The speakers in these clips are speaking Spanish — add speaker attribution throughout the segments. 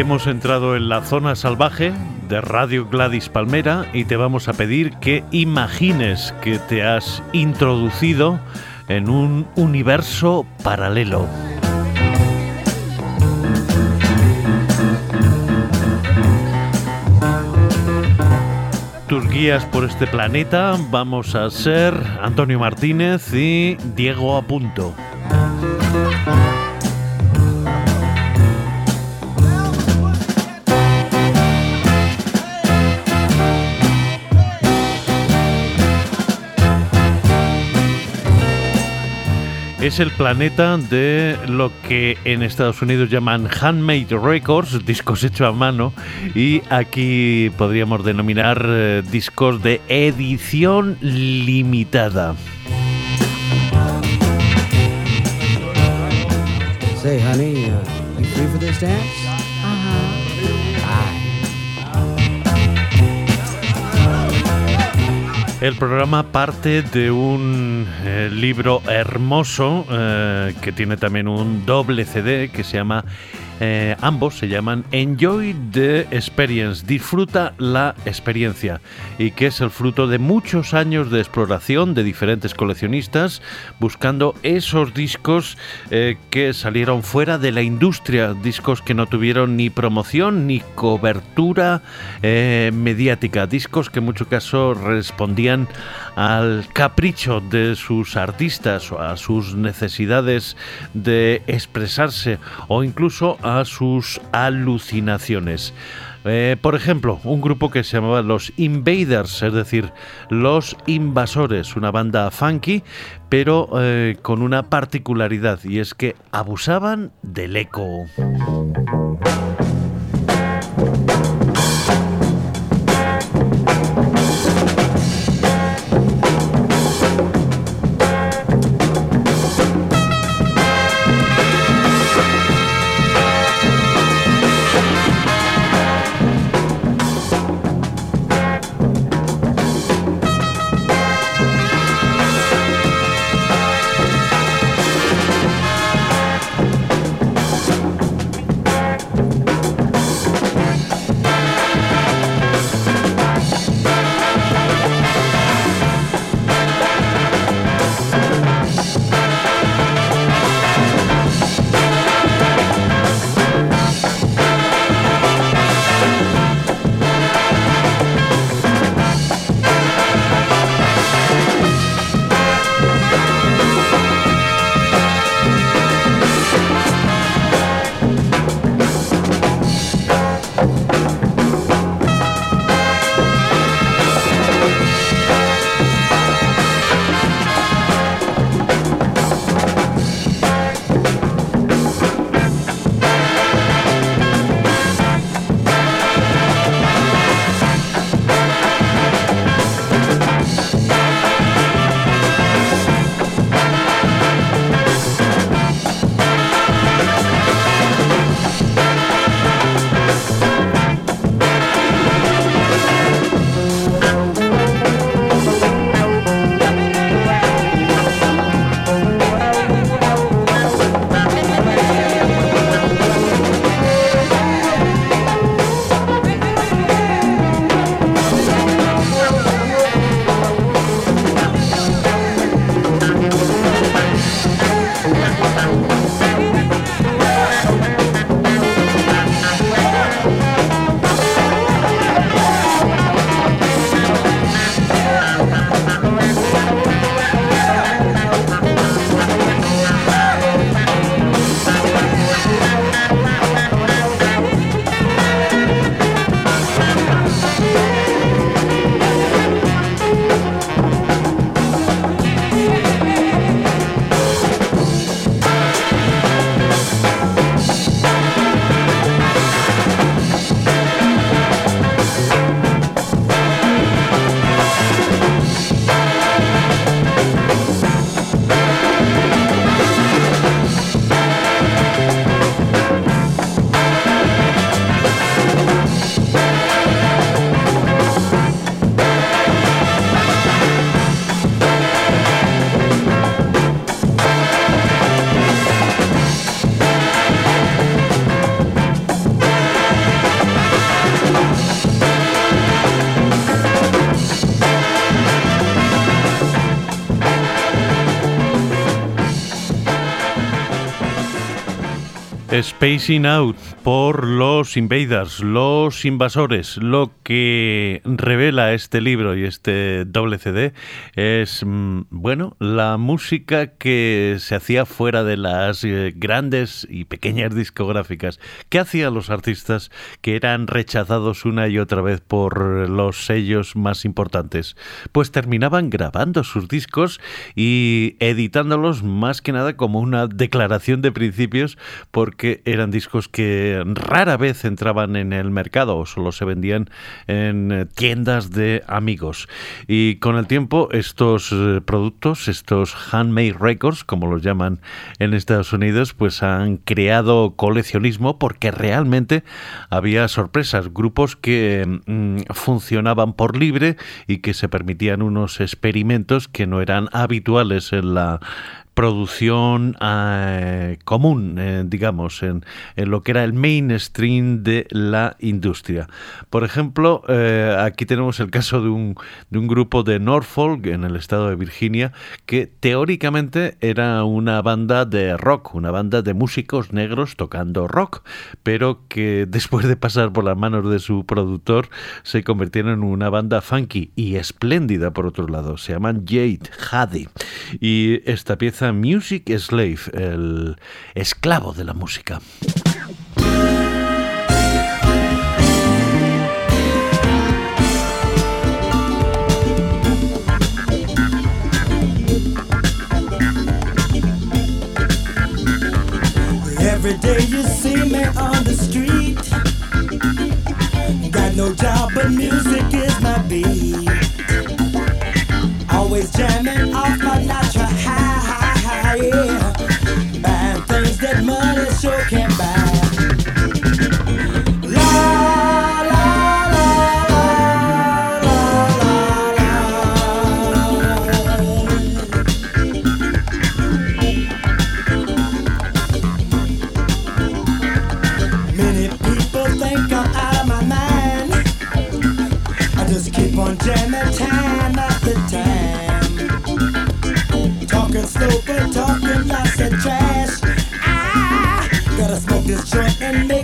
Speaker 1: Hemos entrado en la zona salvaje de Radio Gladys Palmera y te vamos a pedir que imagines que te has introducido en un universo paralelo. Tus guías por este planeta vamos a ser Antonio Martínez y Diego Apunto. Es el planeta de lo que en Estados Unidos llaman handmade records, discos hechos a mano, y aquí podríamos denominar eh, discos de edición limitada.
Speaker 2: Uh?
Speaker 1: El programa parte de un eh, libro hermoso eh, que tiene también un doble CD que se llama eh, ambos se llaman Enjoy the Experience, disfruta la experiencia, y que es el fruto de muchos años de exploración de diferentes coleccionistas buscando esos discos eh, que salieron fuera de la industria, discos que no tuvieron ni promoción ni cobertura eh, mediática, discos que en muchos casos respondían al capricho de sus artistas o a sus necesidades de expresarse o incluso a sus alucinaciones. Eh, por ejemplo, un grupo que se llamaba Los Invaders, es decir, Los Invasores, una banda funky, pero eh, con una particularidad y es que abusaban del eco. Spacing Out por los Invaders, los invasores. Lo que revela este libro y este doble CD es, mm, bueno, la música que se hacía fuera de las eh, grandes y pequeñas discográficas. ¿Qué hacían los artistas que eran rechazados una y otra vez por los sellos más importantes? Pues terminaban grabando sus discos y editándolos más que nada como una declaración de principios porque que eran discos que rara vez entraban en el mercado o solo se vendían en eh, tiendas de amigos. Y con el tiempo estos eh, productos, estos handmade records, como los llaman en Estados Unidos, pues han creado coleccionismo porque realmente había sorpresas, grupos que mm, funcionaban por libre y que se permitían unos experimentos que no eran habituales en la producción eh, común, eh, digamos, en, lo que era el mainstream de la industria. Por ejemplo, eh, aquí tenemos el caso de un, de un grupo de Norfolk, en el estado de Virginia, que teóricamente era una banda de rock, una banda de músicos negros tocando rock, pero que después de pasar por las manos de su productor se convirtieron en una banda funky y espléndida por otro lado. Se llaman Jade Hadi. Y esta pieza Music Slave, el esclavo de la música.
Speaker 3: Every day you see me on the street. Got no job, but music is okay. destroy and make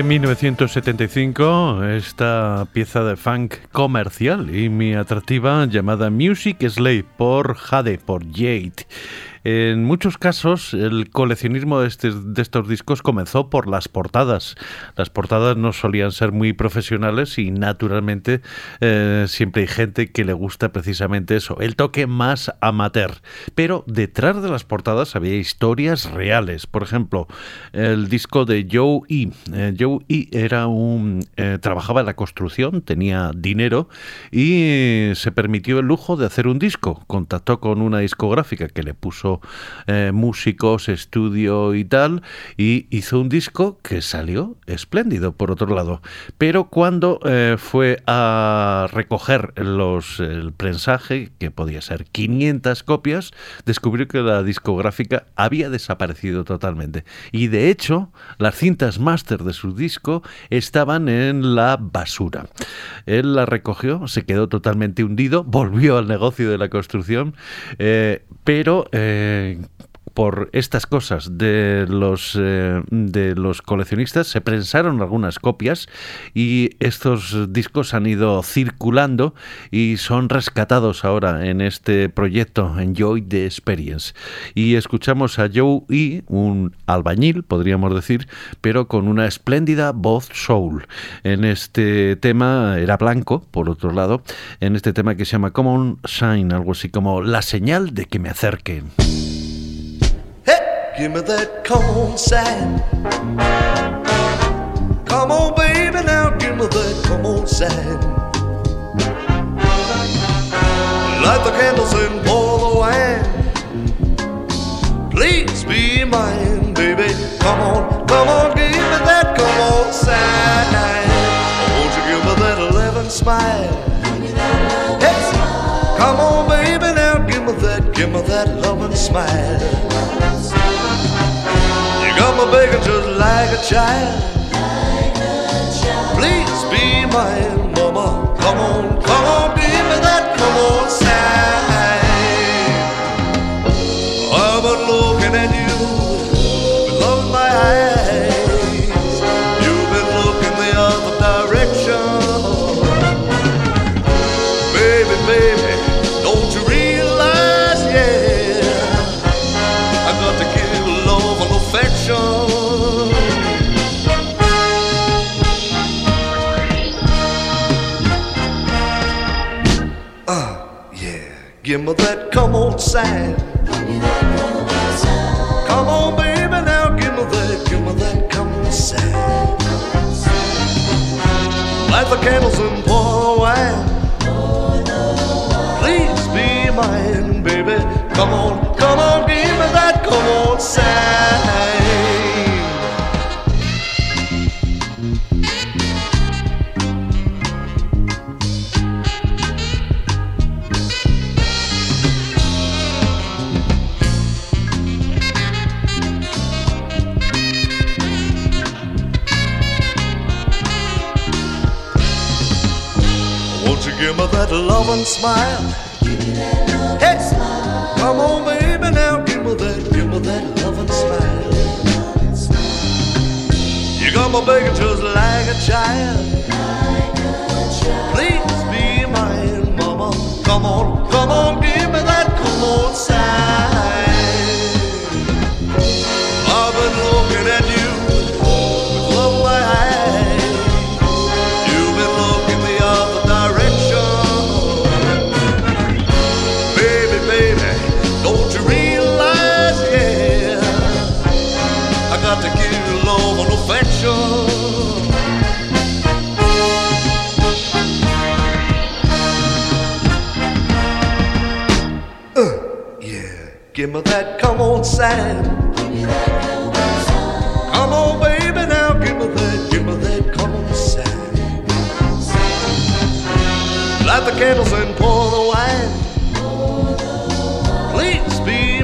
Speaker 1: de 1975, esta pieza de funk comercial y muy atractiva llamada Music Slave por Jade, por Jade. En muchos casos, el coleccionismo de, este, de, estos discos comenzó por las portadas. Las portadas no solían ser muy profesionales y, naturalmente, eh, siempre hay gente que le gusta precisamente eso, el toque más amateur. Pero detrás de las portadas había historias reales. Por ejemplo, el disco de Joe E. Eh, Joe E. era un eh, trabajaba en la construcción, tenía dinero y se permitió el lujo de hacer un disco. Contactó con una discográfica que le puso eh, músicos, estudio y tal, y hizo un disco que salió espléndido, por otro lado. Pero cuando eh, fue a recoger los, el prensaje, que podía ser 500 copias, descubrió que la discográfica había desaparecido totalmente. Y de hecho, las cintas máster de su disco estaban en la basura. Él la recogió, se quedó totalmente hundido, volvió al negocio de la construcción, eh, pero que por estas cosas de los, eh, de los coleccionistas se prensaron algunas copias y estos discos han ido circulando y son rescatados ahora en este proyecto Enjoy the Experience. Y escuchamos a Joe E., un albañil, podríamos decir, pero con una espléndida voz soul. En este tema era blanco, por otro lado, en este tema que se llama Common Sign, algo así como la señal de que me acerque.
Speaker 4: Give me that on sign. Come on, baby, now give me that on sign. Light the candles and pour the wine. Please be mine, baby. Come on, come on, give me that come on sign. Won't you give me that loving smile? Yes. Come on, baby, now give me that, give me that loving smile like a child. Please be mine, mama. Come on, come on, give me that come on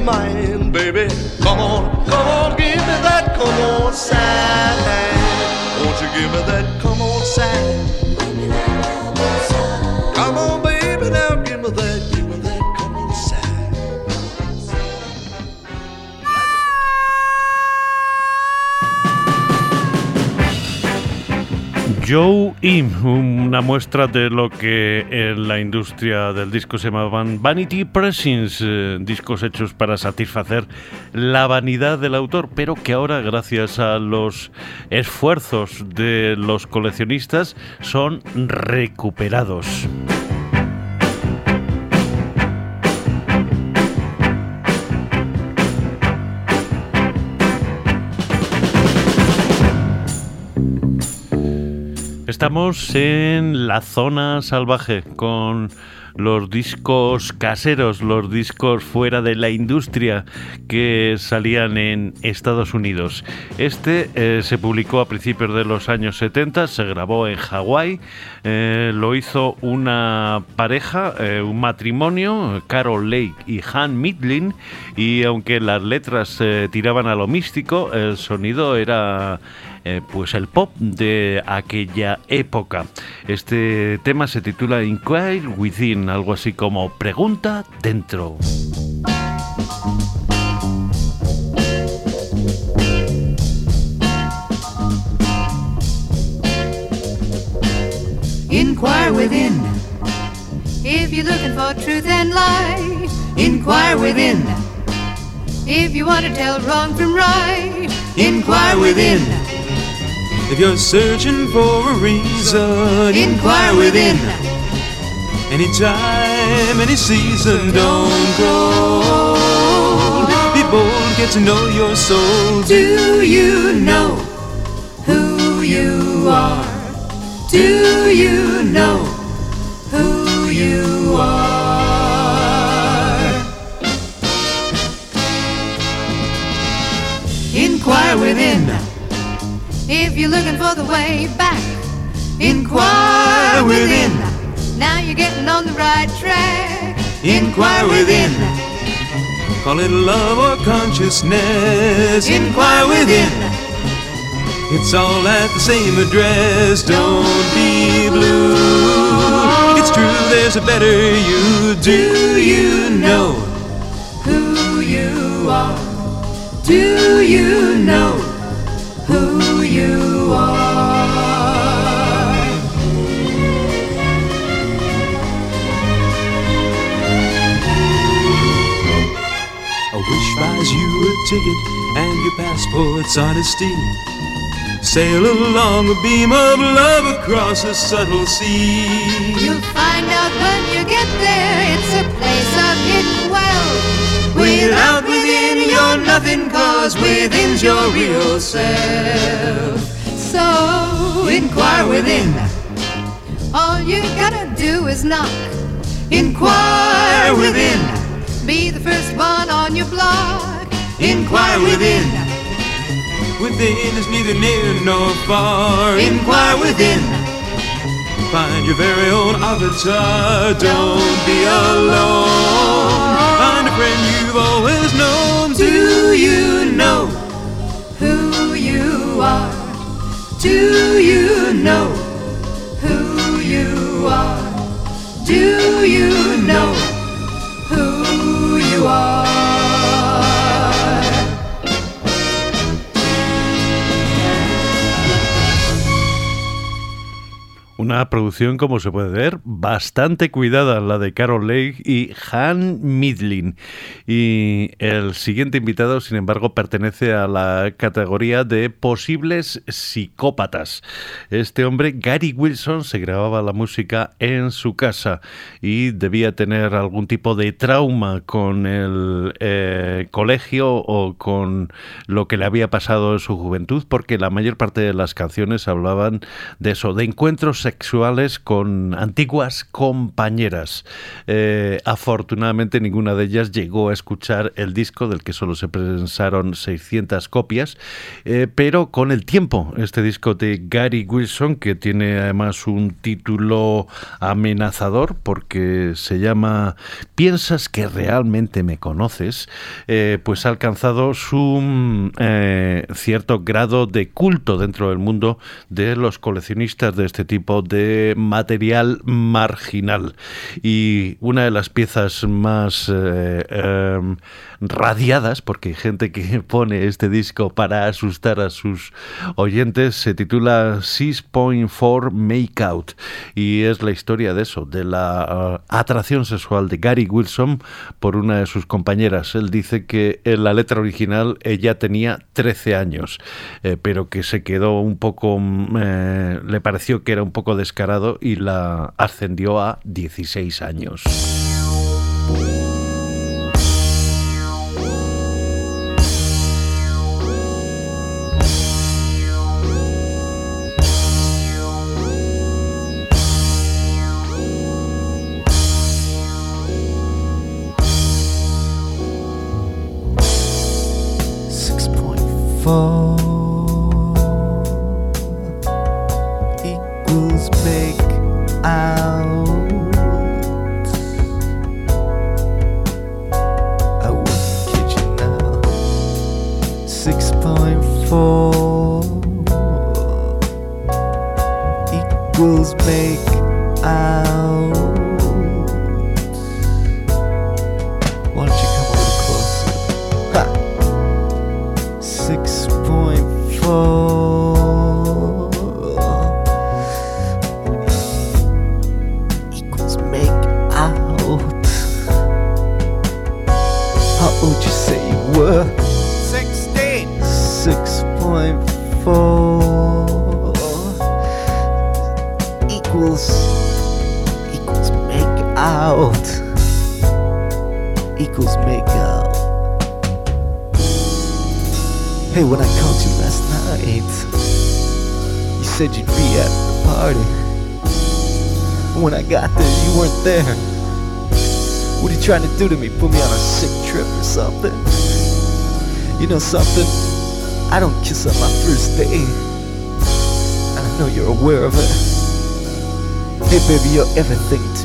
Speaker 4: mine, baby. Come on, come on, give me that come on sign. Won't you give me that come on sign?
Speaker 1: Joe Im, una muestra de lo que en la industria del disco se llamaban Vanity Pressings, eh, discos hechos para satisfacer la vanidad del autor, pero que ahora, gracias a los esfuerzos de los coleccionistas, son recuperados. Estamos en la zona salvaje con los discos caseros, los discos fuera de la industria que salían en Estados Unidos. Este eh, se publicó a principios de los años 70, se grabó en Hawái, eh, lo hizo una pareja, eh, un matrimonio, Carol Lake y Han Midlin, y aunque las letras tiraban a lo místico, el sonido era eh, pues el pop de aquella época. Este tema se titula Inquire Within, algo así como Pregunta dentro.
Speaker 5: Inquire within. If you're looking for truth and light, inquire within. If you want to tell wrong from right, inquire within.
Speaker 6: If you're searching for a reason,
Speaker 5: inquire within.
Speaker 6: Anytime, any season, don't grow. Be bold, get to know your soul.
Speaker 5: Do you know who you are? Do you know who you are? Inquire within. If you're looking for the way back, inquire within. Now you're getting on the right track. Inquire within.
Speaker 6: Call it love or consciousness.
Speaker 5: Inquire within.
Speaker 6: It's all at the same address. Don't be blue. It's true, there's a better you.
Speaker 5: Do you know who you are? Do you know
Speaker 6: buys you a ticket and your passport's honesty. Sail along a beam of love across a subtle sea.
Speaker 5: You'll find out when you get there, it's a place of hidden wealth. Without within, you're nothing, cause within's your real self. So inquire within. All you gotta do is knock. Inquire within. Be the first one on your block. Inquire within.
Speaker 6: Within is neither near nor far.
Speaker 5: Inquire within.
Speaker 6: Find your very own avatar. Don't be alone. Find a friend you've always known.
Speaker 5: Do you know who you are? Do you know who you are? Do you know who you are?
Speaker 1: Una producción, como se puede ver, bastante cuidada, la de Carol Lake y Han Midlin. Y el siguiente invitado, sin embargo, pertenece a la categoría de posibles psicópatas. Este hombre, Gary Wilson, se grababa la música en su casa y debía tener algún tipo de trauma con el eh, colegio o con lo que le había pasado en su juventud, porque la mayor parte de las canciones hablaban de eso, de encuentros sexuales con antiguas compañeras. Eh, afortunadamente ninguna de ellas llegó a escuchar el disco del que solo se prensaron 600 copias, eh, pero con el tiempo este disco de Gary Wilson, que tiene además un título amenazador porque se llama ¿Piensas que realmente me conoces? Eh, pues ha alcanzado su mm, cierto grado de culto dentro del mundo de los coleccionistas de este tipo de material marginal. Y una de las piezas más eh, em, radiadas, porque hay gente que pone este disco para asustar a sus oyentes, se titula 6.4 Makeout y es la historia de eso, de la uh, atracción sexual de Gary Wilson por una de sus compañeras. Él dice que en la letra original ella tenía 13 años, eh, pero que se quedó un poco, mm, eh, le pareció que era un poco descarado y la ascendió a 16 años.
Speaker 7: Everything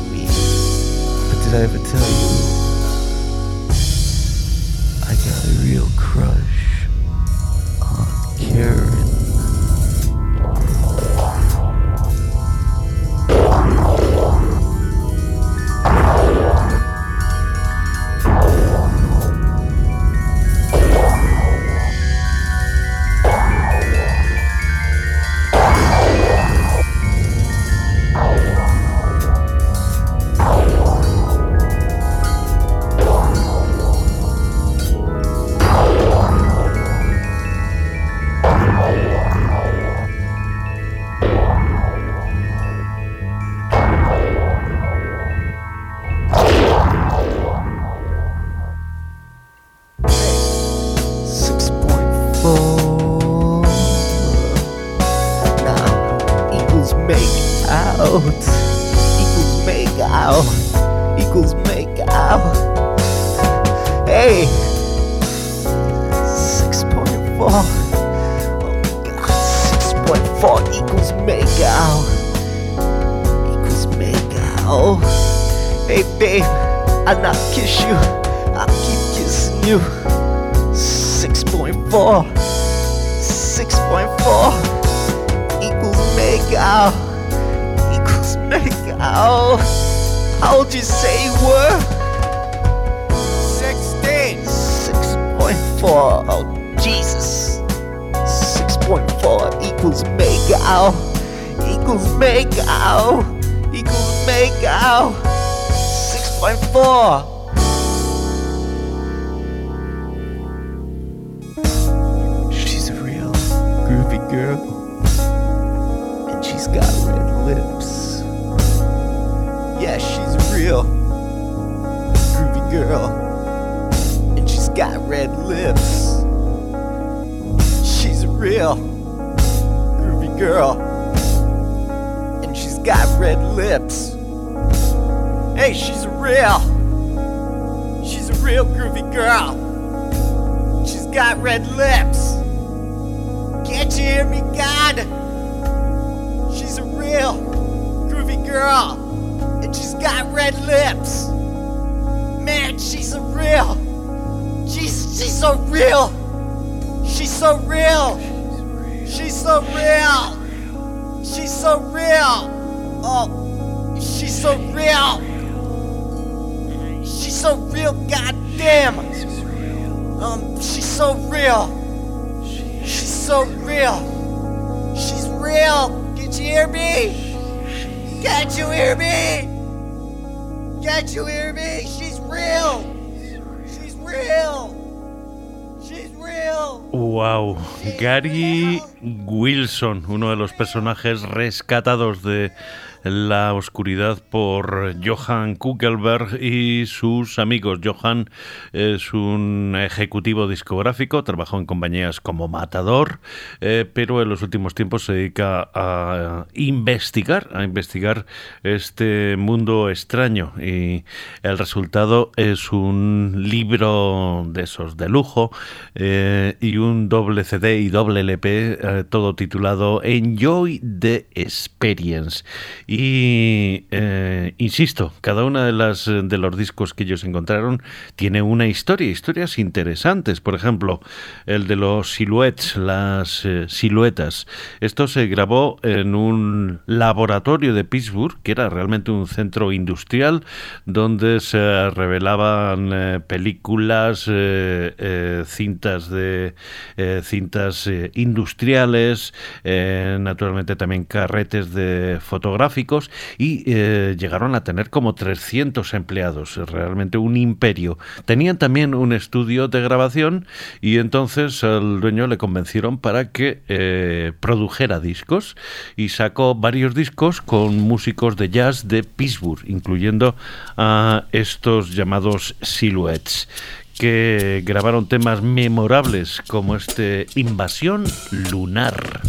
Speaker 7: she's got red lips. Yeah, she's a real groovy girl. And she's got red lips. She's a real groovy girl. And she's got red lips. Hey, she's a real. She's a real groovy girl. She's got red lips. Can't you hear me, God? Real groovy girl. And she's got red lips. Man, she's a real. She's she's so real. She's so real. She's so real. She's so real. Oh, she's so real. She's so real, goddamn. Um, she's so real. She's so real. She's real. Can't you hear me? Can't you hear me? Can't you hear me? She's real. She's real.
Speaker 1: Wow, Gary Wilson, uno de los personajes rescatados de la oscuridad por Johan Kuckelberg y sus amigos. Johan es un ejecutivo discográfico, trabajó en compañías como Matador, eh, pero en los últimos tiempos se dedica a investigar, a investigar este mundo extraño y el resultado es un libro de esos de lujo eh, y un doble CD y doble LP, eh, todo titulado Enjoy the Experience. Eh, insisto, cada una de las de los discos que ellos encontraron tiene una historia, historias interesantes. Por ejemplo, el de los silhouettes, las eh, siluetas. Esto se grabó en un laboratorio de Pittsburgh, que era realmente un centro industrial donde se revelaban eh, películas, eh, eh, cintas de eh, cintas eh, industriales, eh, naturalmente también carretes de y eh, llegaron a tener como 300 empleados, realmente un imperio. Tenían también un estudio de grabación y entonces al dueño le convencieron para que eh, produjera discos y sacó varios discos con músicos de jazz de Pittsburgh, incluyendo a estos llamados Silhouettes que grabaron temas memorables como este Invasión Lunar.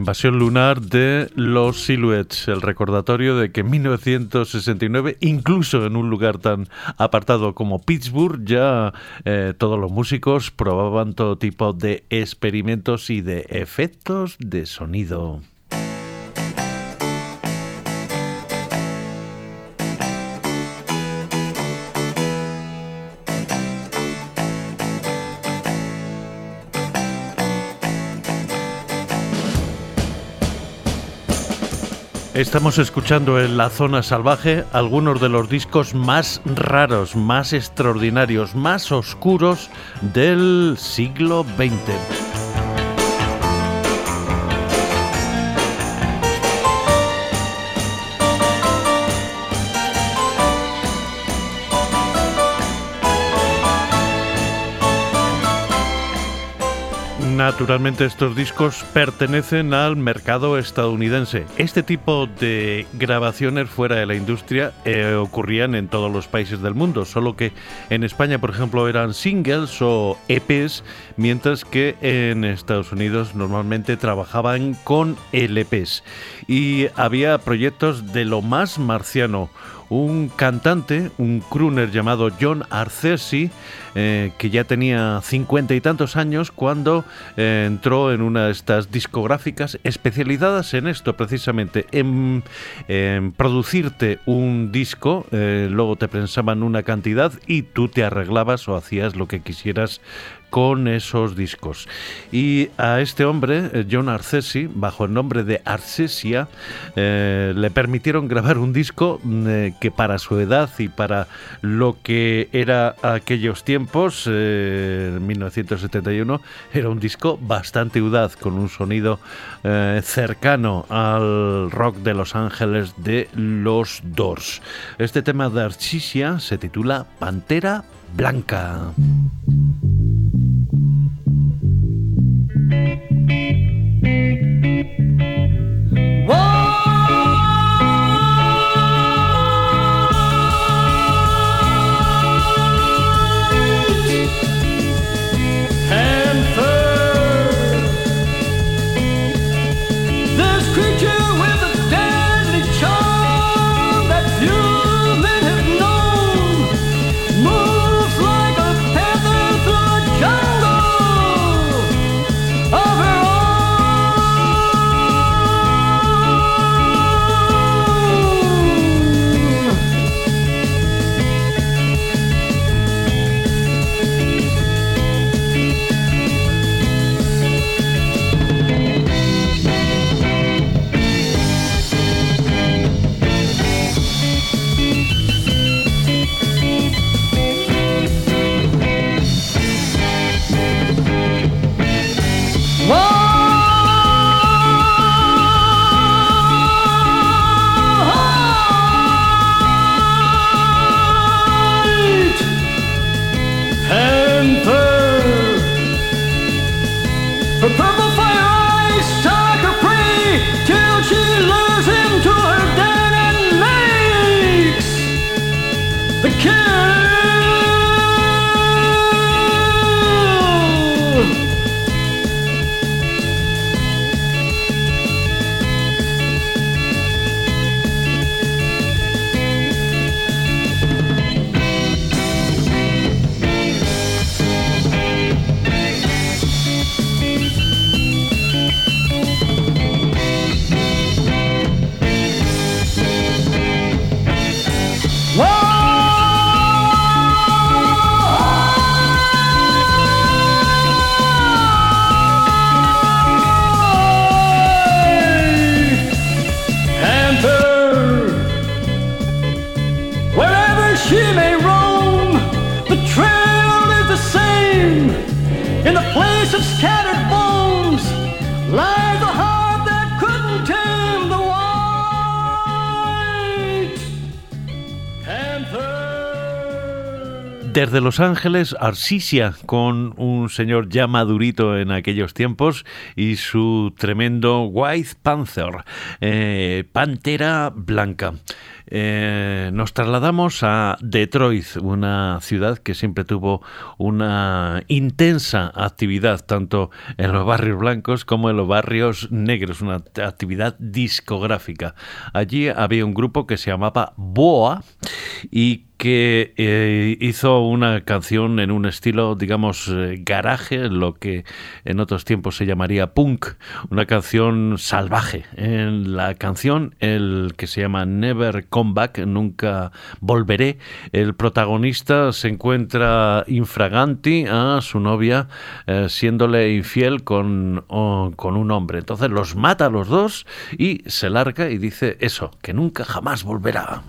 Speaker 1: Invasión lunar de los Silhouettes, el recordatorio de que en 1969, incluso en un lugar tan apartado como Pittsburgh, ya eh, todos los músicos probaban todo tipo de experimentos y de efectos de sonido. Estamos escuchando en la zona salvaje algunos de los discos más raros, más extraordinarios, más oscuros del siglo XX. Naturalmente estos discos pertenecen al mercado estadounidense. Este tipo de grabaciones fuera de la industria eh, ocurrían en todos los países del mundo, solo que en España, por ejemplo, eran singles o EPs, mientras que en Estados Unidos normalmente trabajaban con LPs. Y había proyectos de lo más marciano un cantante, un crooner llamado John Arcesi, eh, que ya tenía cincuenta y tantos años cuando eh, entró en una de estas discográficas especializadas en esto, precisamente, en, producirte un disco, eh, luego te pensaban una cantidad y tú te arreglabas o hacías lo que quisieras con esos discos. Y a este hombre, eh, John Arcesi, bajo el nombre de Arcesia, eh, le permitieron grabar un disco mm, eh, que para su edad y para lo que era aquellos tiempos, eh, en 1971, era un disco bastante audaz, con un sonido cercano al rock de Los Ángeles de los Doors. Este tema de Arcesia se titula Pantera Blanca. Desde Los Ángeles, Arsisia, con un señor ya madurito en aquellos tiempos y su tremendo White Panther, eh, Pantera Blanca. Eh, nos trasladamos a Detroit, una ciudad que siempre tuvo una intensa actividad, tanto en los barrios blancos como en los barrios negros, una actividad discográfica. Allí había un grupo que se llamaba Boa y que eh, hizo una canción en un estilo, digamos, eh, garaje, lo que en otros tiempos se llamaría punk, una canción salvaje. En la canción, el que se llama Never Come Nunca Volveré, el protagonista se encuentra infraganti a su novia, eh, siéndole infiel con, o- con un hombre. Entonces los mata a los dos y se larga y dice eso, que nunca jamás volverá.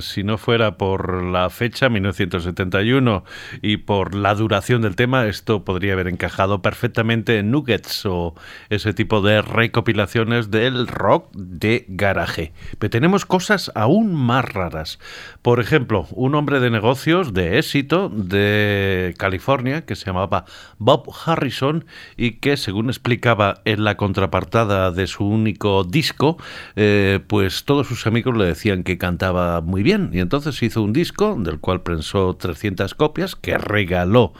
Speaker 1: Si no fuera por la fecha, 1971, y por la duración del tema, esto podría haber encajado perfectamente en Nuggets o ese tipo de recopilaciones del rock de garaje. Pero tenemos cosas aún más raras. Por ejemplo, un hombre de negocios de éxito de California que se llamaba Bob Harrison y que, según explicaba en la contrapartada de su único disco, eh, pues todos sus amigos le decían que cantaba muy bien. Y entonces hizo un disco del cual prensó 300 copias que regaló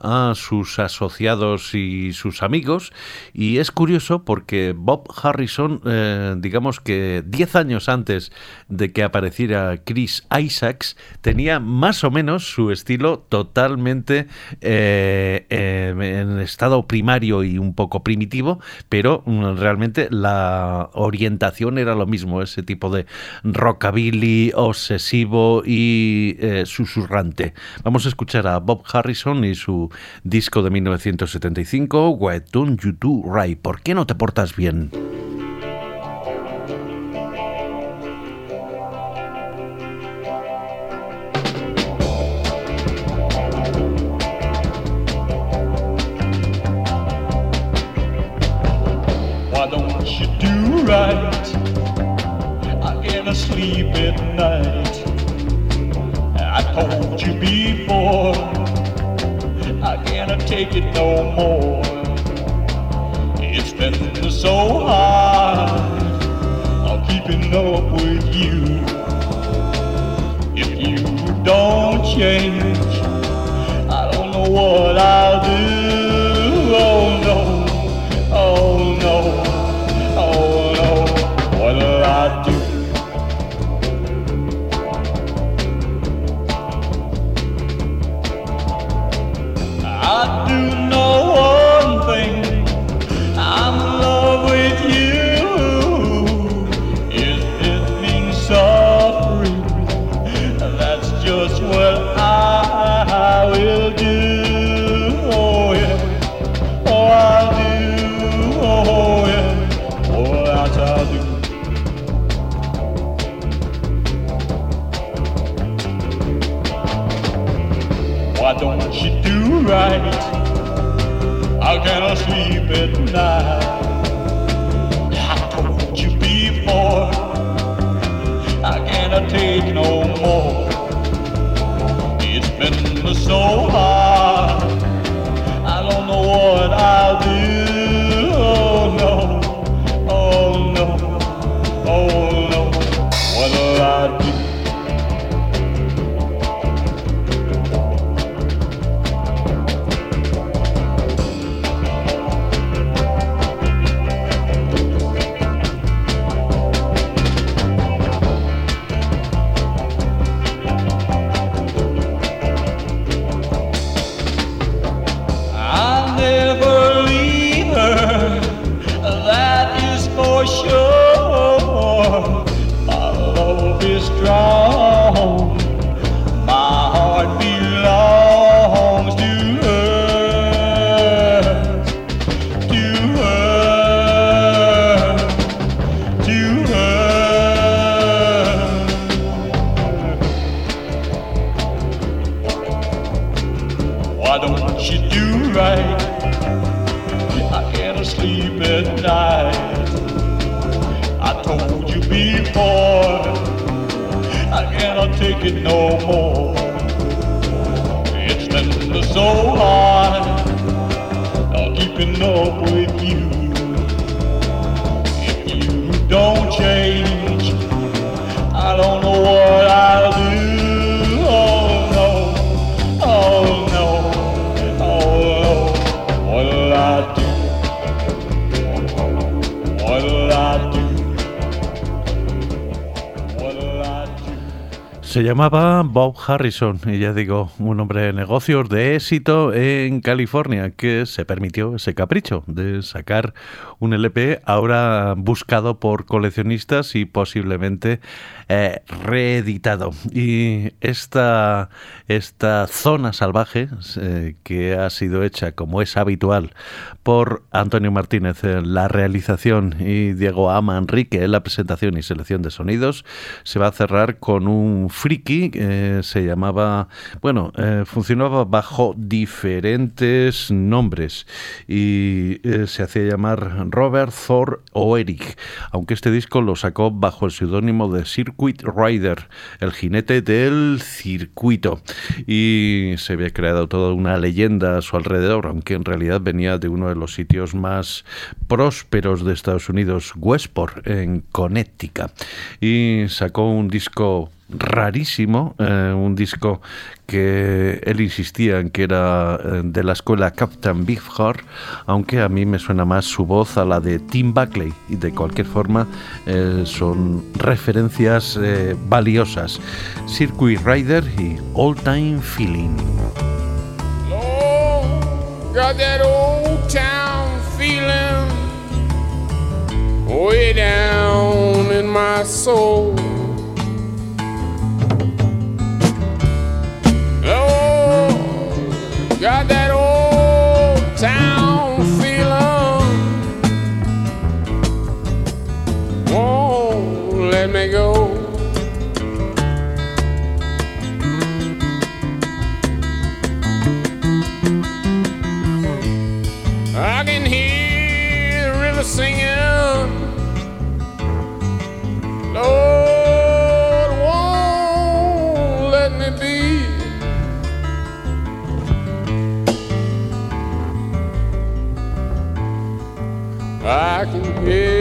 Speaker 1: a sus asociados y sus amigos. Y es curioso porque Bob Harrison, eh, digamos que 10 años antes de que apareciera Chris Isaacs, tenía más o menos su estilo totalmente eh, eh, en estado primario y un poco primitivo, pero mm, realmente la orientación era lo mismo, ese tipo de rockabilly obsesivo y eh, susurrante. Vamos a escuchar a Bob Harrison y su disco de 1975, Why Don't You Do Right? ¿Por qué no te portas bien?
Speaker 8: Change, no more. It's been so hard, keeping up with you. If you don't change, I don't know what I'll do.
Speaker 1: Se llamaba Bob Harrison y ya digo, un hombre de negocios de éxito en California que se permitió ese capricho de sacar un LP ahora buscado por coleccionistas y posiblemente eh, reeditado. Y esta, esta zona salvaje eh, que ha sido hecha como es habitual por Antonio Martínez en la realización y Diego Ama Enrique en la presentación y selección de sonidos, se va a cerrar con un friki, eh, se llamaba, bueno, funcionaba bajo diferentes nombres y se hacía llamar Robert Thor o Eric, aunque este disco lo sacó bajo el seudónimo de Circuit Rider, el jinete del circuito, y se había creado toda una leyenda a su alrededor, aunque en realidad venía de uno de los sitios más prósperos de Estados Unidos, Westport, en Connecticut, y sacó un disco rarísimo, eh, un disco
Speaker 9: got that old town I can hear